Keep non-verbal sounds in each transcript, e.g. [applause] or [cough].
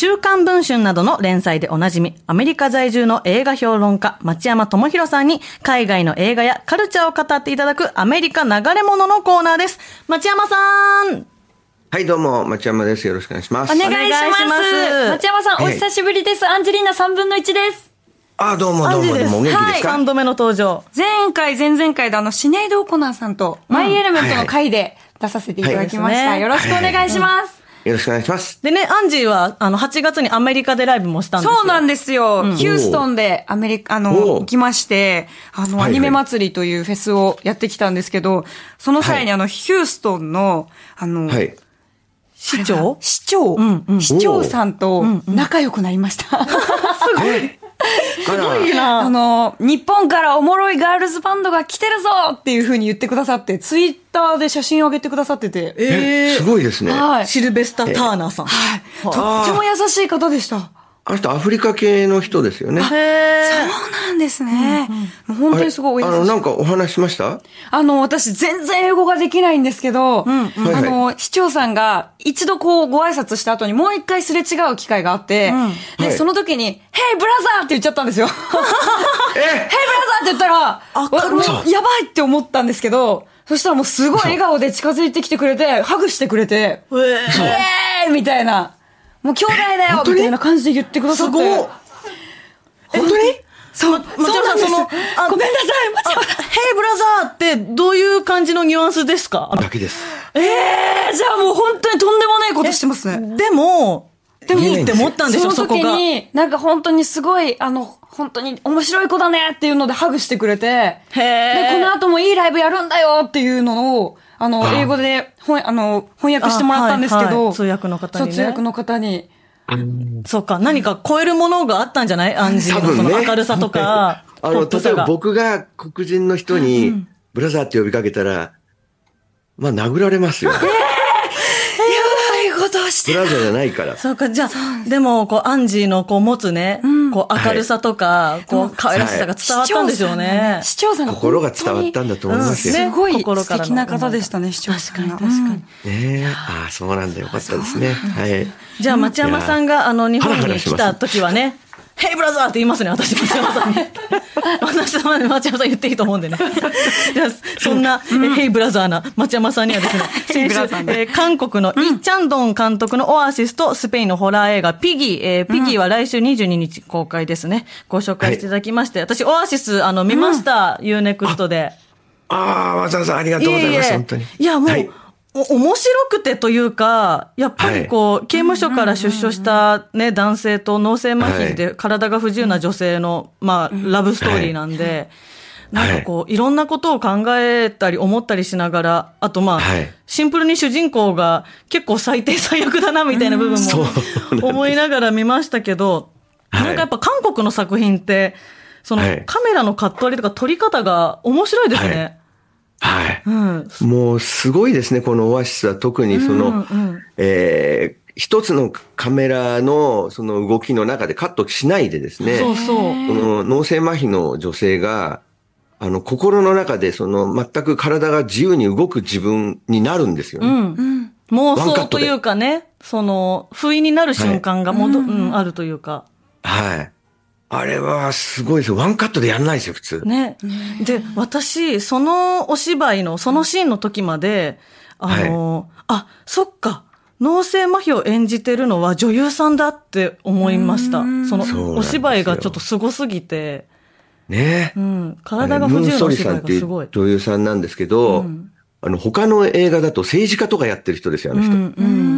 週刊文春などの連載でおなじみ、アメリカ在住の映画評論家、町山智博さんに、海外の映画やカルチャーを語っていただくアメリカ流れ物のコーナーです。町山さんはい、どうも、町山です。よろしくお願いします。お願いします。ます町山さん、お久しぶりです。アンジェリーナ3分の1です。あ、どうも。どうも、どうも、お元気ですか、3度目の登場。前回、前々回であの、シネイド・オコナーさんと、マイ・エレメントの回で出させていただきました。はいよろしくお願いします。よろしくお願いします。でね、アンジーは、あの、8月にアメリカでライブもしたんですよ。そうなんですよ。ヒューストンでアメリカ、あの、行きまして、あの、はいはいアニメ祭りというフェスをやってきたんですけど、その際にあの、ヒューストンの、あの、はい。市長？市長、んうん市長さんと仲良くなりました。[laughs] あら、い [laughs] いなあの、日本からおもろいガールズバンドが来てるぞっていう風に言ってくださって、ツイッターで写真を上げてくださってて。ええ、すごいですね。はい。シルベスタ・ターナーさん。はい。とっても優しい方でした。あの人、アフリカ系の人ですよね。へそうなんですね。もう本当にすごいおあの。なんかお話しました？あの、私全然英語ができないんですけど、あはいの、市長さんが一度こうご挨拶した後にもう一回すれ違う機会があって、で、はい。その時に、ヘイブラザーって言っちゃったんですよ。ヘイブラザえーって言ったら、わもうやばいって思ったんですけど、そしたらもうすごい笑顔で近づいてきてくれて、ハグしてくれて、ー。えー。イみたいな、もう兄弟だよみたいな感じで言ってくださって。すごっ本当に？そう、松山さん、その、あごめんなさい、松山さん。ヘイブラザーってどういう感じのニュアンスですか？だけです。ええじゃあもう本当にとんでもないことしてますね。でも、でもいいって思ったんでしょ、その時そこが。に、なんか本当にすごい、あの、本当に面白い子だねっていうのでハグしてくれて、へで、ーこの後もいいライブやるんだよっていうのを、あの、英語で翻あの翻訳してもらったんですけど、あはいはい。通訳の方にね。通訳の方に。そうか、何か超えるものがあったんじゃない？[laughs] アンジーのその明るさとか、[laughs] あの。例えば僕が黒人の人に、ブラザーって呼びかけたら、まあ、殴られますよ。やばいしてブラザーじゃないから。そうか、じゃあ、でも、こう、アンジーのこう持つね、こう、明るさとか、こう、可愛らしさが伝わったんでしょうね。市長さんが心が伝わったんだと思いますよ。うんすごい心からの素敵な方でしたね、市長さんが。確かに確かにうんねえ。ああ、そうなんだ。よかったですね。はい。じゃあ、町山さんが、あの、日本に来た時はね、ヘイブラザーって言いますね、私、町山さんに。私は町山さん言っていいと思うんでね。[laughs] じゃあ、そんな、えヘイブラザーな町山さんにはですね、[laughs] 先週えー韓国のイ・チャンドン監督のオアシスとスペインのホラー映画ピギー、えーピギーは来週22日公開ですね。ご紹介していただきまして、私、オアシス、あの、見ました、UNEXT で。ああ、わざわざありがとうございます。本当に。いや、もう、はいお面白くてというか、やっぱりこう、刑務所から出所したね、男性と脳性麻痺で体が不自由な女性の、まあ、ラブストーリーなんで、なんかこう、い。ろんなことを考えたり思ったりしながら、あとまあはい、シンプルに主人公が結構最低最悪だなみたいな部分そうも思いながら見ましたけど、はい。なんかやっぱ韓国の作品って、そのはい。カメラのカット割りとか撮り方が面白いですね。はい。うん。もうすごいですね、このオアシスは特にその、うんうんえー一つのカメラのその動きの中でカットしないでですね、そうそう。この脳性麻痺の女性が、あの、心の中でその全く体が自由に動く自分になるんですようね。ん。妄想というかね、その、不意になる瞬間がもど、うん、あるというか。はい。あれはすごいですよ。ワンカットでやんないですよ、普通。ね。で、私、そのお芝居の、そのシーンの時まで、あの、あ、そっか。脳性麻痺を演じてるのは女優さんだって思いました。そのお芝居がちょっと凄すぎて、ねうん、体が不自由なお芝居がすごい。女優さんなんですけど、あの、他の映画だと政治家とかやってる人ですよ、あの人。うんうん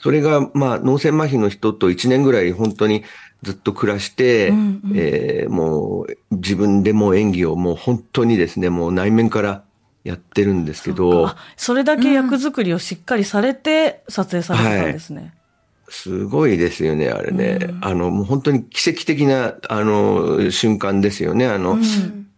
それが、まあ、脳性麻痺の人と1年ぐらい本当にずっと暮らして、えーもう自分でもう演技をもう本当にですね、もう内面からやってるんですけどあ、、それだけ役作りをしっかりされて撮影されてたんですね。すごいですよね、あれね。あの、もう本当に奇跡的な、あの、瞬間ですよね。あの、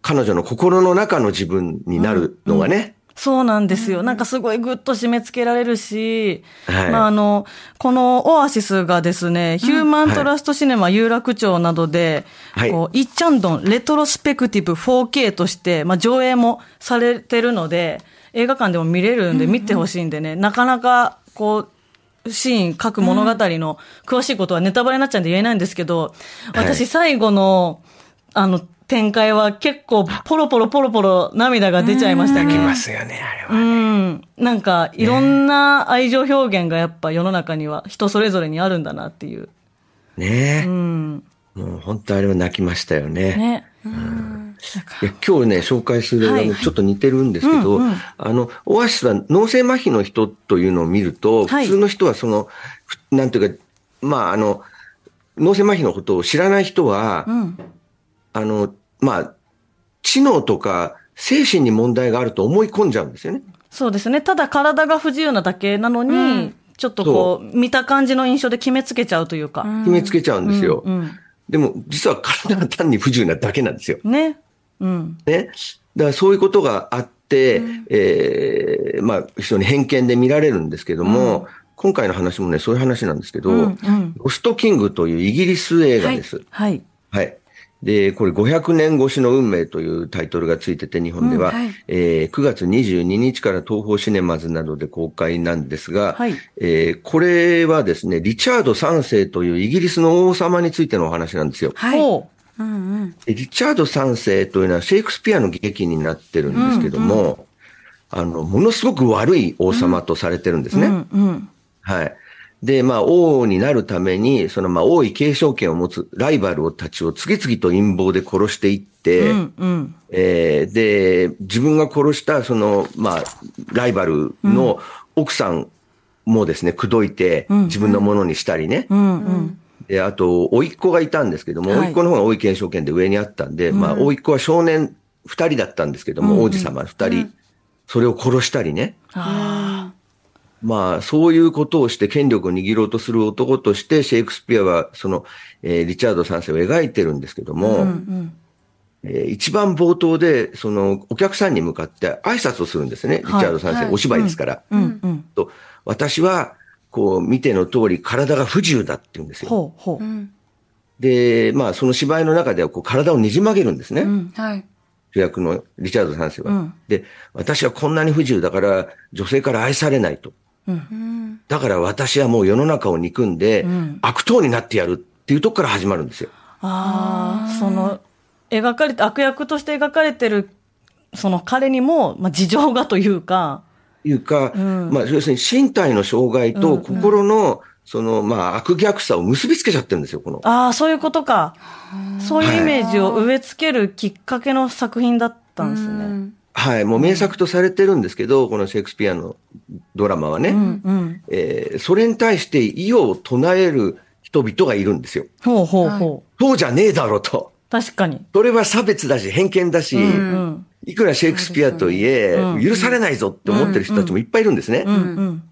彼女の心の中の自分になるのがね。そうなんですよ。なんかすごいぐっと締め付けられるし、はい。まああの、このオアシスがですね、ヒューマントラストシネマ有楽町などで、はい。こう、イッチャンドンレトロスペクティブ 4K として、まあ上映もされてるので、映画館でも見れるんで見てほしいんでね、なかなかこう、シーン、各物語の詳しいことはネタバレになっちゃうんで言えないんですけど、私最後の、あの、展開は結構ポロポロポロポロ涙が出ちゃいましたね。泣きますよね、あれは、ね。うん。なんか、いろんな愛情表現がやっぱ世の中には人それぞれにあるんだなっていう。ねえ。うん。もう本当あれは泣きましたよね。ね。うんいや今日ね、紹介する映画もちょっと似てるんですけど、あの、オアシスは脳性麻痺の人というのを見ると、普通の人はその、なんていうか、まあ、あの、脳性麻痺のことを知らない人は、うん、あの、まあ、知能とか精神に問題があると思い込んじゃうんですよね。そうですね。ただ体が不自由なだけなのに、うん、ちょっとこう、見た感じの印象で決めつけちゃうというか。決めつけちゃうんですよ。うんうん、でも、実は体が単に不自由なだけなんですよ。ね。うん。ね。だからそういうことがあって、うん、ええー、まあ、非常に偏見で見られるんですけども、うん、今回の話もね、そういう話なんですけど、うんうん、ロストキングというイギリス映画です。はい。はい、はいで、これ500年越しの運命というタイトルがついてて日本では、うんはい、えー、9月22日から東方シネマズなどで公開なんですが、はい、えー、これはですね、リチャード3世というイギリスの王様についてのお話なんですよ。はい。うんうん、リチャード3世というのはシェイクスピアの劇になってるんですけども、うんうん、あの、ものすごく悪い王様とされてるんですね。うんうんうん、はい。で、まあ、王になるために、その、まあ、王位継承権を持つライバルたちを次々と陰謀で殺していって、うんうん、えー、で、自分が殺した、その、まあ、ライバルの奥さんもですね、口説いて、自分のものにしたりね。うんうん。で、あと、甥っ子がいたんですけども、甥、はい、っ子の方が王位継承権で上にあったんで、うん、まあ、甥っ子は少年二人だったんですけども、うん、王子様二人、うん、それを殺したりね。まあ、そういうことをして権力を握ろうとする男として、シェイクスピアは、その、えー、リチャード3世を描いてるんですけども、うんうんえー、一番冒頭で、その、お客さんに向かって挨拶をするんですね。リチャード3世、はい、お芝居ですから。うんうん、と私は、こう、見ての通り、体が不自由だって言うんですよ。ほうほうで、まあ、その芝居の中では、こう、体をねじ曲げるんですね。うん、はい。主役のリチャード3世は、うん。で、私はこんなに不自由だから、女性から愛されないと。うん、だから私はもう世の中を憎んで、悪党になってやるっていうとこから始まるんですよ。ああ、その、描かれて、悪役として描かれてる、その彼にも、まあ、事情がというか。いうか、うん、まあ、要するに身体の障害と心の、その、まあ、悪逆さを結びつけちゃってるんですよ、この。ああ、そういうことか。そういうイメージを植え付けるきっかけの作品だったんですね。はい、もう名作とされてるんですけど、このシェイクスピアのドラマはね、うんうん、えー、それに対して異を唱える人々がいるんですよ。ほうほうほう。そうじゃねえだろと。確かに。それは差別だし、偏見だし、うんうん、いくらシェイクスピアといえ、許されないぞって思ってる人たちもいっぱいいるんですね。うんうん、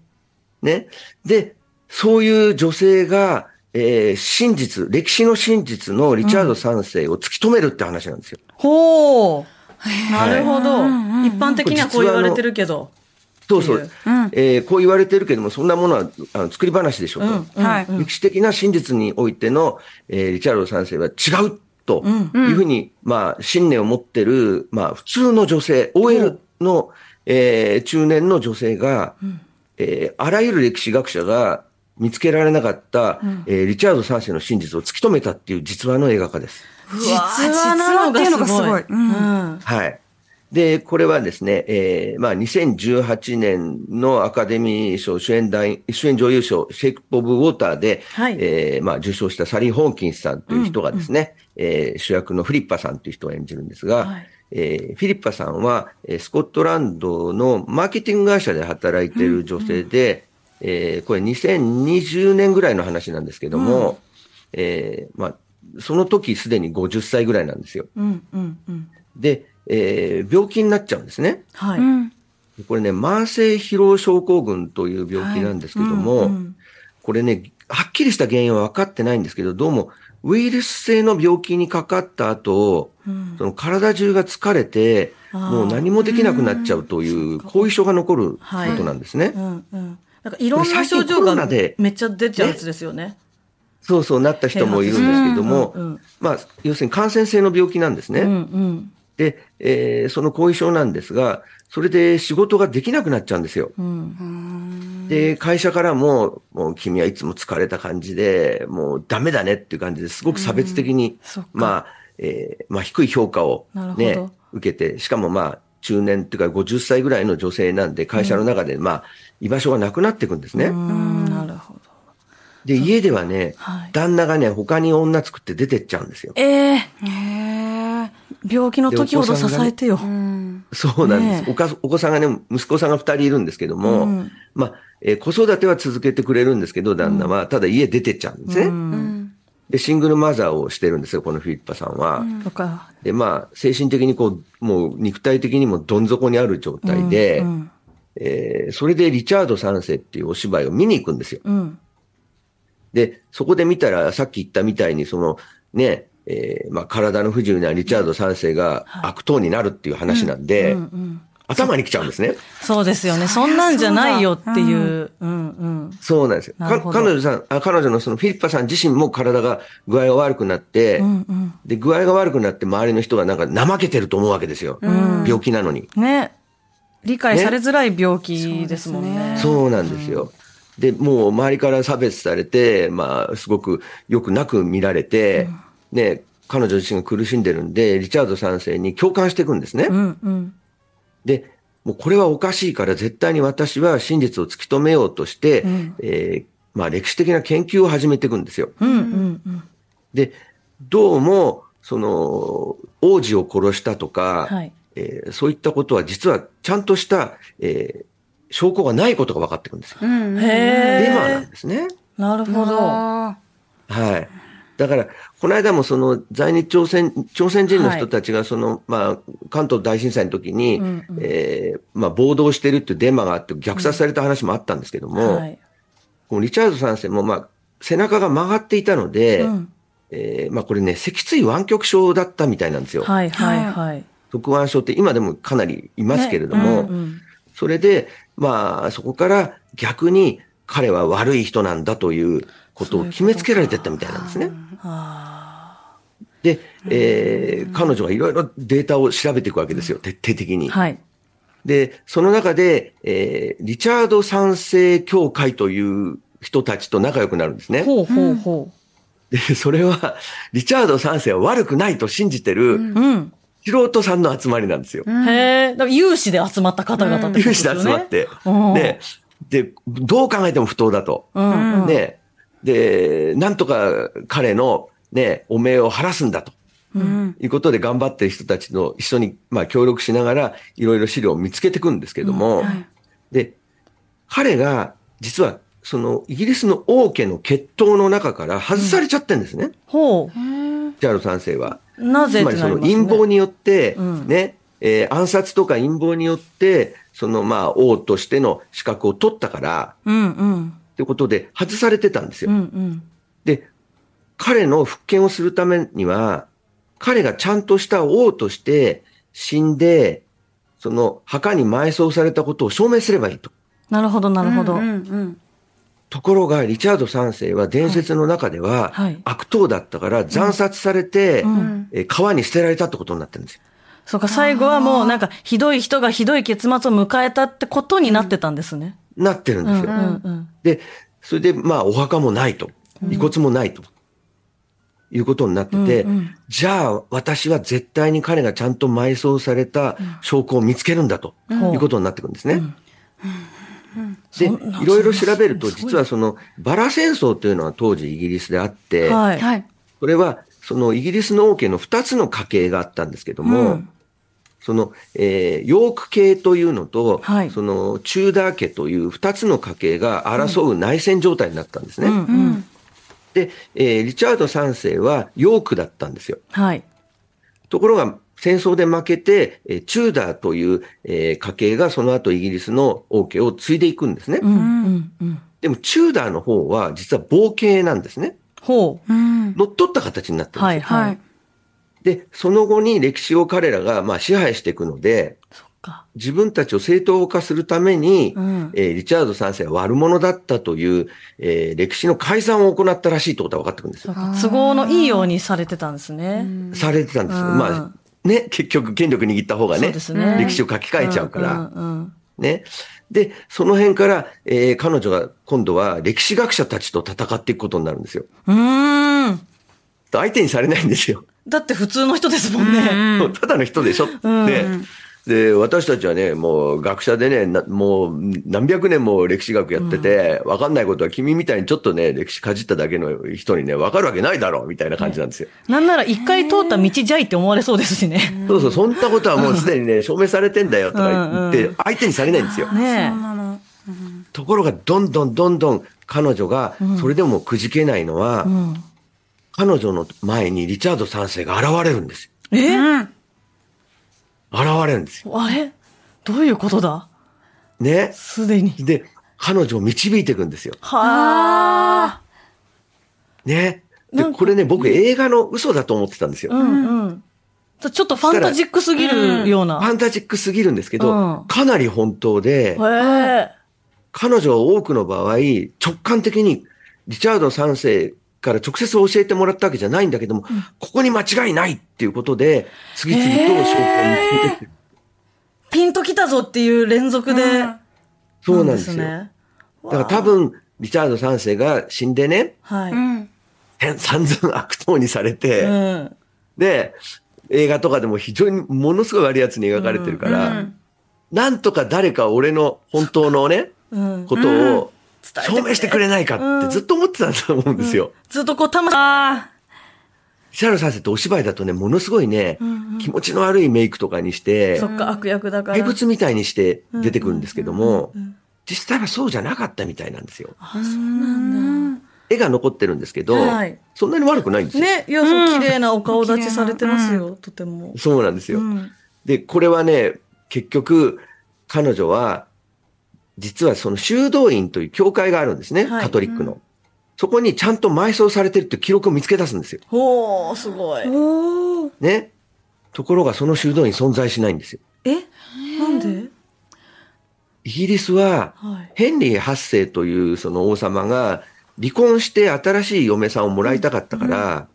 ね。で、そういう女性が、えー、真実、歴史の真実のリチャード3世を突き止めるって話なんですよ。ほう。[laughs] なるほど、一般的にはこう言われてるけど。そうそう、う。ん、えー、こう言われてるけども、そんなものはあの作り話でしょと、うん。はい、歴史的な真実においての、えー、リチャード3世は違うというふうに、まあ、信念を持ってる、まあ、普通の女性、OL の、えー、中年の女性が、うん、えー、あらゆる歴史学者が見つけられなかった、うん、えー、リチャード3世の真実を突き止めたっていう実話の映画化です。実話なのがすごい。うん、はい。で、これはですね、えー、まあ、2018年のアカデミー賞主演男主演女優賞、シェイク・オブ・ウォーターで、はい、えー、まあ、受賞したサリー・ホーキンスさんという人がですね、うんうん、えー、主役のフリッパさんという人を演じるんですが、はい、えー、フィリッパさんは、えー、スコットランドのマーケティング会社で働いている女性で、うんうん、えー、これ2020年ぐらいの話なんですけども、うん、えー、まあ、その時すでに50歳ぐらいなんですよ。うんうんうん、で、えー、病気になっちゃうんですね。はい。これね、慢性疲労症候群という病気なんですけども、はいうんうん、これね、はっきりした原因は分かってないんですけど、どうもウイルス性の病気にかかった後、うん、その体中が疲れて、もう何もできなくなっちゃうという後遺症が残ることなんですね。はいうんうん、なんかいろんな症状がめっちゃ出ちゃうやつですよね。そうそうなった人もいるんですけども、うんうん、まあ、要するに感染性の病気なんですね。うんうん、で、えー、その後遺症なんですが、それで仕事ができなくなっちゃうんですよ。うん、で、会社からも、もう君はいつも疲れた感じで、もうダメだねっていう感じですごく差別的に、まあ、えー、まあ低い評価をね、受けて、しかもまあ、中年っていうか50歳ぐらいの女性なんで、会社の中で、まあ、居場所がなくなっていくんですね。なるほど。で、家ではね、はい、旦那がね、他に女作って出てっちゃうんですよ。ええー、病気の時ほど支えてよ。ね、そうなんです、ね、おか。お子さんがね、息子さんが二人いるんですけども、うん、まあ、えー、子育ては続けてくれるんですけど、旦那は、ただ家出てっちゃうんですね。うん。で、シングルマザーをしてるんですよ、このフィリッパさんは。うん、で、まあ、精神的にこう、もう肉体的にもどん底にある状態で、うん。うん、えー、それでリチャード三世っていうお芝居を見に行くんですよ。うん、で、そこで見たら、さっき言ったみたいに、その、ね、えー、まあ、体の不自由なリチャード三世が悪党になるっていう話なんで、頭に来ちゃうんですね。そうですよね。そんなんじゃないよっていう。うん、うん、そうなんですよ。彼女さんあ、彼女のそのフィリッパさん自身も体が具合が悪くなって、うんうん、で、具合が悪くなって周りの人がなんか怠けてると思うわけですよ。うん、病気なのに。ね。理解されづらい病気ですもんね。ねそうなんですよ。で、もう周りから差別されて、まあ、すごくよくなく見られて、うん、ね、彼女自身が苦しんでるんで、リチャード3世に共感していくんですね。うんうん、で、もうこれはおかしいから絶対に私は真実を突き止めようとして、うん、えー、まあ歴史的な研究を始めていくんですよ。うんうんうん、で、どうも、その、王子を殺したとか、はい、えー、そういったことは実はちゃんとした、えー、証拠がないことが分かってくるんですよ。うん、へデマなんですね。なるほど。はい。だから、この間もその在日朝鮮、朝鮮人の人たちがその、はい、まあ、関東大震災の時に、うんうん、えー、まあ、暴動してるっていうデマがあって虐殺された話もあったんですけども、うんはい、このリチャード3世も、まあ、背中が曲がっていたので、うん、えー、まあ、これね、脊椎湾曲症だったみたいなんですよ。はいはいはい。側湾症って今でもかなりいますけれども、ねうんうん、それで、まあ、そこから逆に彼は悪い人なんだということを決めつけられてったみたいなんですね。で、えー、彼女はいろいろデータを調べていくわけですよ、徹底的に。はい。で、その中で、えー、リチャード三世協会という人たちと仲良くなるんですね。ほうほうほう。で、それは、リチャード三世は悪くないと信じてる、うん、素人さんの集まりなんですよ。へえ。だから有志で集まった方々ってことですね。有志で集まって。で、で、どう考えても不当だと。うん、で、で、なんとか彼のね、汚名を晴らすんだと。うん、いうことで頑張ってる人たちの一緒に、まあ、協力しながら、いろいろ資料を見つけていくんですけども、うんはい、で、彼が、実は、その、イギリスの王家の血統の中から外されちゃってるんですね。うん、ほう。ジャール三世は。なぜつまりその陰謀によって、ね、えー、暗殺とか陰謀によって、そのまあ王としての資格を取ったから、うんうん、ってことで外されてたんですよ。うんうん、で、彼の復権をするためには、彼がちゃんとした王として死んで、その墓に埋葬されたことを証明すればいいと。なるほど、なるほど。うんうんうんところが、リチャード3世は伝説の中では、悪党だったから惨殺されて、え川に捨てられたってことになってるんですよ。そうか、最後はもうなんか、ひどい人がひどい結末を迎えたってことになってたんですね。なってるんですよ。で、それで、まあ、お墓もないと。遺骨もないと。いうことになってて、うんうん、じゃあ私は絶対に彼がちゃんと埋葬された証拠を見つけるんだということになってくるんですね。うんうんで、いろいろ調べると、実はその、バラ戦争というのは当時イギリスであって、はい、これは、そのイギリスの王家の2つの家系があったんですけども、うん、その、えー、ヨーク系というのと、はい、その、チューダー家という2つの家系が争う内戦状態になったんですね。うんうん、で、えー、リチャード3世はヨークだったんですよ。はい。ところが、戦争で負けて、えチューダーという、えー、家系がその後イギリスの王家を継いでいくんですね。うんうんうん、でも、チューダーの方は実は冒系なんですね。ほう。乗っ取った形になってるんですよ。はいはい。で、その後に歴史を彼らがまあ支配していくので、自分たちを正当化するために、うん、えー、リチャード3世は悪者だったという、えー、歴史の改ざんを行ったらしいってことが分かってくるんですよ。都合のいいようにされてたんですね。されてたんですよ。まあ、ね、結局権力握った方がね、ね歴史を書き換えちゃうから。うんうんうんね。で、その辺から、えー彼女が今度は歴史学者たちと戦っていくことになるんですよ。うーん。相手にされないんですよ。だって普通の人ですもんね。ただの人でしょ、でで、私たちはね、もう学者でね、なもう何百年も歴史学やってて、わ、かんないことは君みたいにちょっとね、歴史かじっただけの人にね、わかるわけないだろう、みたいな感じなんですよ。なんなら一回通った道じゃいって思われそうですしね。そうそう、そんなことはもうすでにね、[laughs] 証明されてんだよとか言って、相手にされないんですよ。ねあの、ところが、どんどんどんどん彼女が、それでもくじけないのは、え。うん。彼女の前にリチャード3世が現れるんですよ。え？うん。現れるんですよ。あれ？どういうことだ？ね？すでに。で、彼女を導いていくんですよ。はあ。ね？で、これね、僕映画の嘘だと思ってたんですよ。うんうん。ちょっとファンタジックすぎるような。ファンタジックすぎるんですけど、うんかなり本当で。彼女は多くの場合、直感的にリチャード3世から直接教えてもらったわけじゃないんだけども、ここに間違いないっていうことで、次々と証拠を見つけてくる。ピンときたぞっていう連続で。そうなんですよ。ね。だから多分、リチャード3世が死んでね、はい。散々悪党にされて、うん。で、映画とかでも非常にものすごい悪いやつに描かれてるから、うんなんとか誰か俺の本当のね、うん。ことを伝えて証明してくれないかってずっと思ってたんだと思うんですよ。ずっとこう、魂、あリチャード3世ってお芝居だとね、ものすごいね、気持ちの悪いメイクとかにしてそ、っか、悪役だから。怪物みたいにして出てくるんですけどもうんうんうん、実際はそうじゃなかったみたいなんですよ。あ、そうなんだ。絵が残ってるんですけどはい、そんなに悪くないんですよ。ね、いや、そう、綺麗なお顔立ちされてますよ、とても。そうなんですよ。うん。で、これはね、結局、彼女は、実はその修道院という教会があるんですね、はいカトリックの。そこにちゃんと埋葬されてるって記録を見つけ出すんですよ。ほー、すごいー。おーね。ところがその修道院存在しないんですよ。え？なんで？イギリスは、はい。ヘンリー8世というその王様が離婚して新しい嫁さんをもらいたかったから、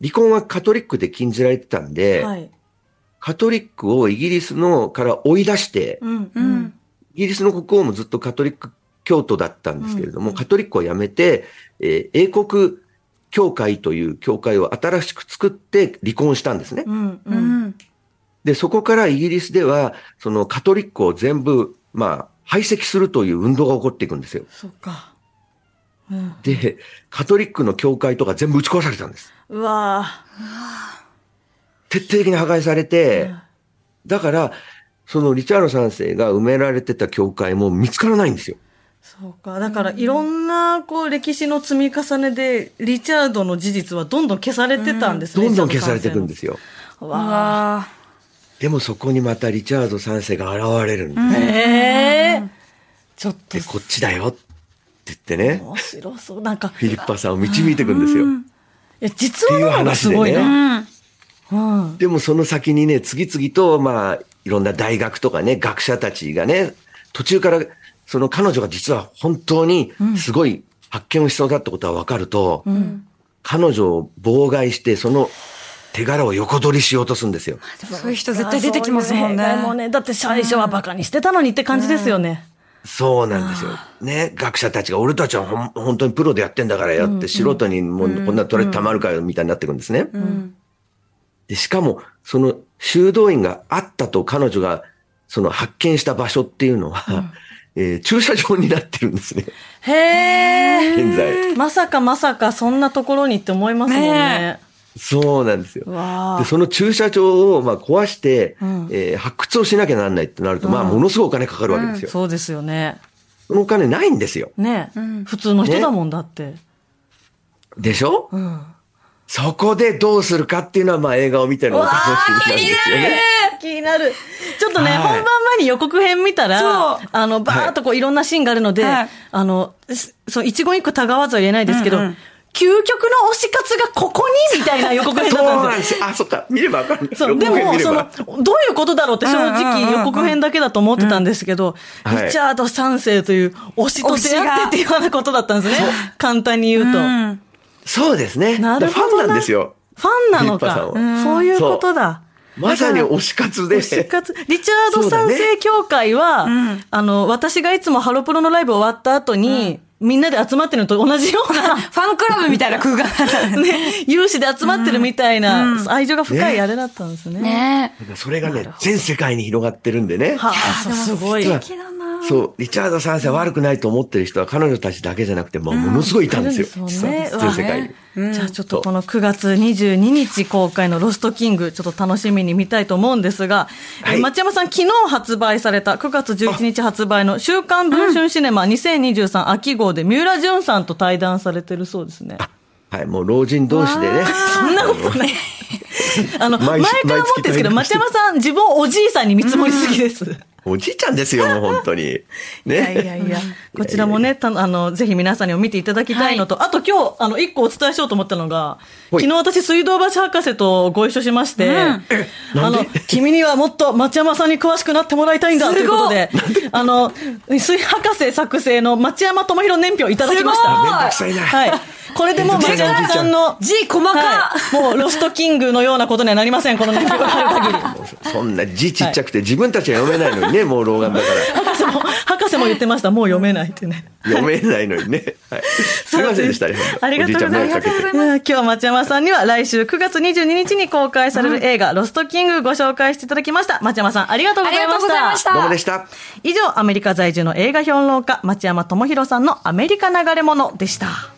離婚はカトリックで禁じられてたんで、はい。カトリックをイギリスのから追い出して、うん。ううん。ん。イギリスの国王もずっとカトリック教徒だったんですけれども、カトリックをやめて、えー英国教会という教会を新しく作って離婚したんですね。うん。ううん。ん。で、そこからイギリスでは、そのカトリックを全部、まあ、排斥するという運動が起こっていくんですよ。そっか。うん。で、カトリックの教会とか全部打ち壊されたんです。うわ徹底的に破壊されて、だから、そのリチャード3世が埋められてた教会も見つからないんですよ。そうか。だから、いろんな、こう、歴史の積み重ねで、リチャードの事実はどんどん消されてたんですね。どんどん消されていくんですよ。わわでもそこにまたリチャード3世が現れるんです。ーへえ。ちょっとで、、こっちだよって言ってね、面白そう。なんか、フィリッパさんを導いていくんですよ。いや、実話の方がすごいっていうな。うん。うん。でもその先にね、次々と、まあ、いろんな大学とかね、学者たちがね、途中から、その彼女が実は本当にすごい発見をしそうだってことが分かると、彼女を妨害して、その手柄を横取りしようとするんですよ。そういう人絶対出てきますもんね。そういうね、だって最初はバカにしてたのにって感じですよね。そうなんですよ。ね、学者たちが俺たちはほん本当にプロでやってんだからやって、素人にもうこんな取れてたまるかよみたいになってくるんですね。うん。で、しかも、その修道院があったと彼女が、その発見した場所っていうのは、えー駐車場になってるんですね、へえ。現在。まさかまさかそんなところにって思いますもんねね。そうなんですよ。わあで、。その駐車場をまあ壊して、んえー発掘をしなきゃなんないってなると、まあ、ものすごいお金かかるわけですよ。そうですよね。そのお金ないんですよ。ね、ん普通の人だもんだって。でしょ、うん。そこでどうするかっていうのは、まあ、映画を見てるのが楽しみなんですよね。気になる。ちょっとね、はい本番前に予告編見たらそう、あの、バーっとこういろんなシーンがあるので、はいあの、すそう、一言一句たがわずは言えないですけど、うんうん究極の推し活がここにみたいな予告編だそうったんでよ。なんです。あ、そっか。見ればわかる。そう、でも、そのば、どういうことだろうって正直予告編だけだと思ってたんですけど、リチャード3世という推しと出会ってっていうようなことだったんですね。簡単に言うと。うんそうですね。なるほどファンなんですよ。ファンなのか。そういうことだ。まさに推し活で。推し活。リチャード三世協会は、ね、あの、私がいつもハロプロのライブ終わった後に、うんみんなで集まってるのと同じような。[laughs] ファンクラブみたいな空間だったね。有志で集まってるみたいな、愛情が深いあれだったんですね。ねそれがね、全世界に広がってるんでね。はあ、すごい。素敵だな。そう、リチャード3世悪くないと思ってる人は彼女たちだけじゃなくて、もうものすごいいたんですよ。うん、ね、全世界に。じゃあちょっとこの9月22日公開のロストキング、ちょっと楽しみに見たいと思うんですが、はい、町山さん、昨日発売された9月11日発売の週刊文春シネマ2023秋号で三浦淳さんと対談されてるそうですね。はい、もう老人同士でね。そんなことない。[laughs] あの、前から思ってるんですけど、町山さん、自分をおじいさんに見積もりすぎです。おじいちゃんですよ、[laughs] もう本当に。ね。いやいやいや、こちらもね、た [laughs] あの、ぜひ皆さんにも見ていただきたいのと、はい、あと今日、あの、一個お伝えしようと思ったのが、昨日私、水道橋博士とご一緒しまして、うん、あの、君にはもっと町山さんに詳しくなってもらいたいんだということで、[laughs] あの、水博士作成の町山智弘年表をいただきました。めんどくさいな。はい。これでもう町山さんの字細か、はい、もうロストキングのようなことにはなりません、この年表がある限り。[laughs] そんな字ちっちゃくて自分たちは読めないのにね、もう老眼だから。博士も、博士も言ってました、もう読めないってね。読めないのにね。はい、すみませんでした、ありがとうございます。今日町山さんには来週9月22日に公開される映画、ロストキングご紹介していただきました。町山さん、ありがとうございました。したどうもでした。以上、アメリカ在住の映画評論家、町山智博さんのアメリカ流れ物でした。